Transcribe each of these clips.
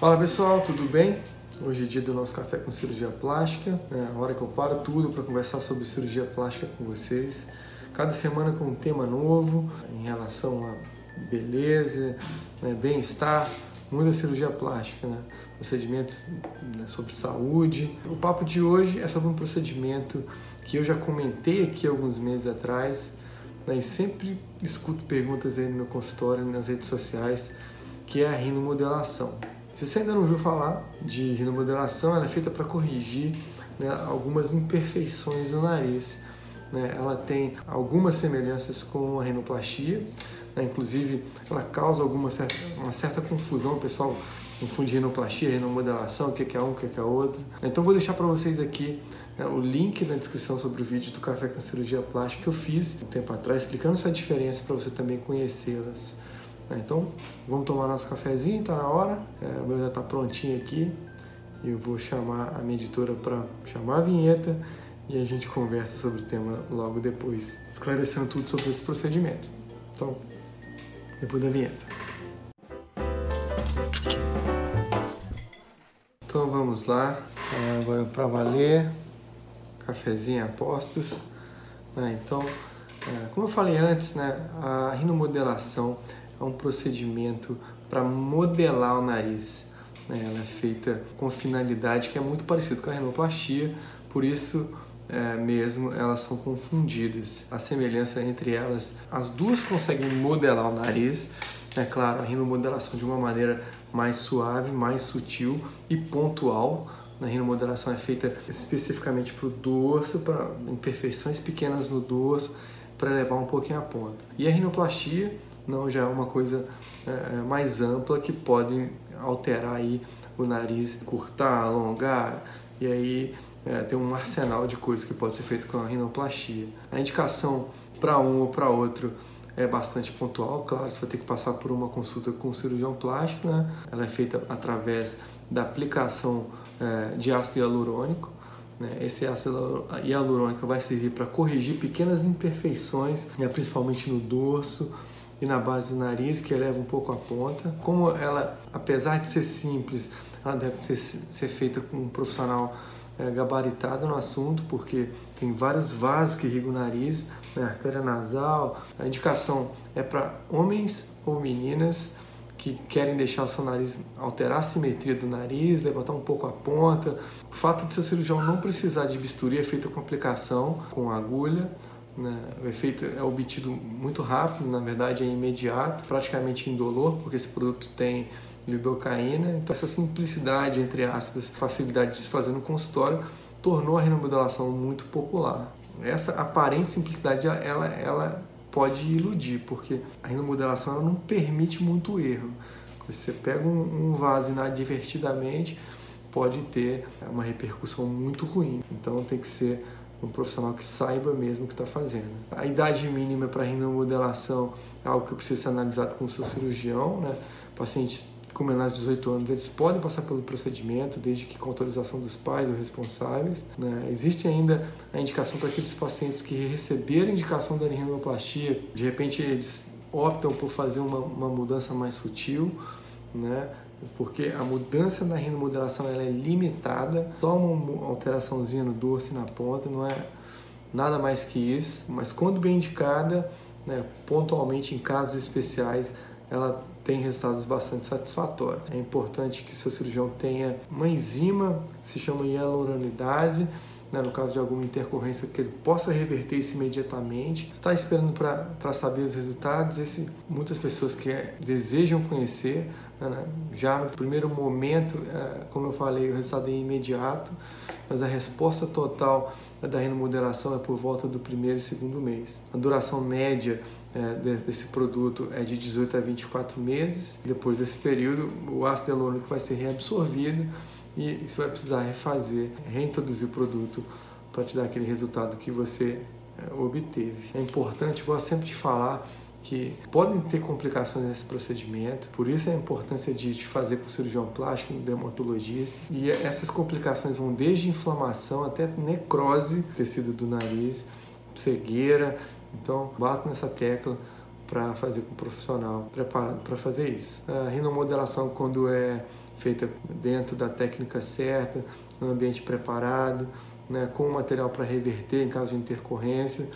Fala pessoal, tudo bem? Hoje é dia do nosso café com cirurgia plástica, é a hora que eu paro tudo para conversar sobre cirurgia plástica com vocês. Cada semana com um tema novo em relação a beleza, né, bem-estar, muita cirurgia plástica, né? procedimentos né, sobre saúde. O papo de hoje é sobre um procedimento que eu já comentei aqui alguns meses atrás né, e sempre escuto perguntas aí no meu consultório, nas redes sociais, que é a rinomodelação. Se você ainda não ouviu falar de rinomodelação, ela é feita para corrigir né, algumas imperfeições do nariz. Né? Ela tem algumas semelhanças com a rinoplastia, né? inclusive ela causa alguma certa, uma certa confusão, o pessoal confunde rinoplastia, rinomodelação, o que é um, o que é outro. Então vou deixar para vocês aqui né, o link na descrição sobre o vídeo do café com cirurgia plástica que eu fiz um tempo atrás, explicando essa diferença para você também conhecê-las. É, então, vamos tomar nosso cafezinho, tá na hora. É, o meu já está prontinho aqui. Eu vou chamar a minha editora para chamar a vinheta e a gente conversa sobre o tema logo depois, esclarecendo tudo sobre esse procedimento. Então, depois da vinheta. Então vamos lá, é, agora para valer, cafezinho a postos. Né? Então, é, como eu falei antes, né, a rinomodelação é um procedimento para modelar o nariz. Né? Ela é feita com finalidade que é muito parecido com a rinoplastia, por isso é, mesmo elas são confundidas. A semelhança entre elas, as duas conseguem modelar o nariz, é claro, a rinomodelação de uma maneira mais suave, mais sutil e pontual. A rinomodelação é feita especificamente para o dorso, para imperfeições pequenas no dorso, para levar um pouquinho a ponta. E a rinoplastia não já é uma coisa é, é, mais ampla que pode alterar aí o nariz, curtar, alongar e aí é, tem um arsenal de coisas que pode ser feito com a rinoplastia. A indicação para um ou para outro é bastante pontual, claro, você vai ter que passar por uma consulta com o cirurgião plástico, né? Ela é feita através da aplicação é, de ácido hialurônico. Né? Esse ácido hialurônico vai servir para corrigir pequenas imperfeições, né? principalmente no dorso, e na base do nariz, que eleva um pouco a ponta. Como ela, apesar de ser simples, ela deve ser, feita com um profissional é, gabaritado no assunto, porque tem vários vasos que irrigam o nariz, né, artéria nasal. A indicação é para homens ou meninas que querem deixar o seu nariz, alterar a simetria do nariz, levantar um pouco a ponta. O fato de seu cirurgião não precisar de bisturi é feito com aplicação, com agulha. Né? O efeito é obtido muito rápido, na verdade é imediato, praticamente indolor, porque esse produto tem lidocaína. Então essa simplicidade, entre aspas, facilidade de se fazer no consultório, tornou a rinomodelação muito popular. Essa aparente simplicidade, ela, ela pode iludir, porque a rinomodelação ela não permite muito erro. Você pega um vaso inadvertidamente, pode ter uma repercussão muito ruim. Então tem que ser um profissional que saiba mesmo o que está fazendo. A idade mínima para rinomodelação é algo que precisa ser analisado com o seu cirurgião. Né? Pacientes com menores de 18 anos, eles podem passar pelo procedimento, desde que com autorização dos pais ou responsáveis. Né? Existe ainda a indicação para aqueles pacientes que receberam indicação da rinoplastia, de repente eles optam por fazer uma, uma mudança mais sutil, né? Porque a mudança na rinomodelação ela é limitada, só uma alteraçãozinha no dorso e na ponta, não é nada mais que isso, mas quando bem indicada, né, pontualmente em casos especiais, ela tem resultados bastante satisfatórios. É importante que seu cirurgião tenha uma enzima, se chama hialuronidase, né, no caso de alguma intercorrência, que ele possa reverter isso imediatamente. Está esperando para saber os resultados. Esse, muitas pessoas que desejam conhecer, já no primeiro momento, é, como eu falei, o resultado é imediato, mas a resposta total da remuneração é por volta do primeiro e segundo mês. A duração média é, desse produto é de 18 a 24 meses. Depois desse período, o ácido hialurônico vai ser reabsorvido e você vai precisar refazer, reintroduzir o produto para te dar aquele resultado que você é, obteve. É importante, eu gosto sempre de falar que podem ter complicações nesse procedimento, por isso a importância de fazer com o cirurgião plástico, dermatologista. E essas complicações vão desde inflamação até necrose do tecido do nariz, cegueira. Então, bato nessa tecla para fazer com um profissional preparado para fazer isso. A rinomodelação, quando é feita dentro da técnica certa, no ambiente preparado, né, com o material para reverter em caso de intercorrência.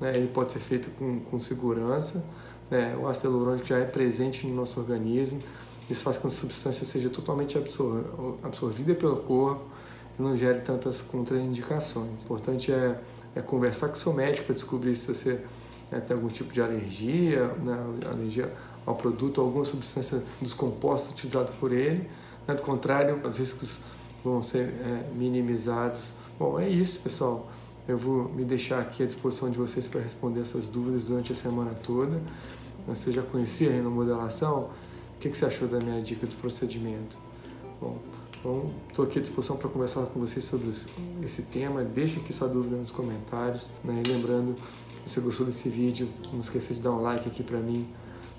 Né, ele pode ser feito com, com segurança. Né, o ácido hialurônico já é presente no nosso organismo. Isso faz com que a substância seja totalmente absor absorvida pelo corpo e não gere tantas contraindicações. O importante é, é conversar com o seu médico para descobrir se você né, tem algum tipo de alergia, né, alergia ao produto, alguma substância dos compostos utilizados por ele. Né, do contrário, os riscos vão ser é, minimizados. Bom, é isso, pessoal. Eu vou me deixar aqui à disposição de vocês para responder essas dúvidas durante a semana toda. Você já conhecia a renomodelação? O que, você achou da minha dica do procedimento? Bom, então estou aqui à disposição para conversar com vocês sobre esse tema. Deixe aqui sua dúvida nos comentários. Né? E lembrando, se você gostou desse vídeo, não esqueça de dar um like aqui para mim.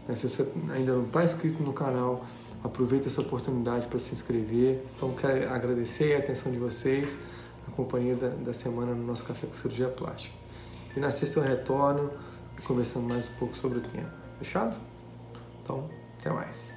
Né? Se você ainda não está inscrito no canal, aproveita essa oportunidade para se inscrever. Então quero agradecer a atenção de vocês, a companhia da, da semana no nosso Café com Cirurgia Plástica. E na sexta eu retorno conversando mais um pouco sobre o tema. Fechado? Então, até mais.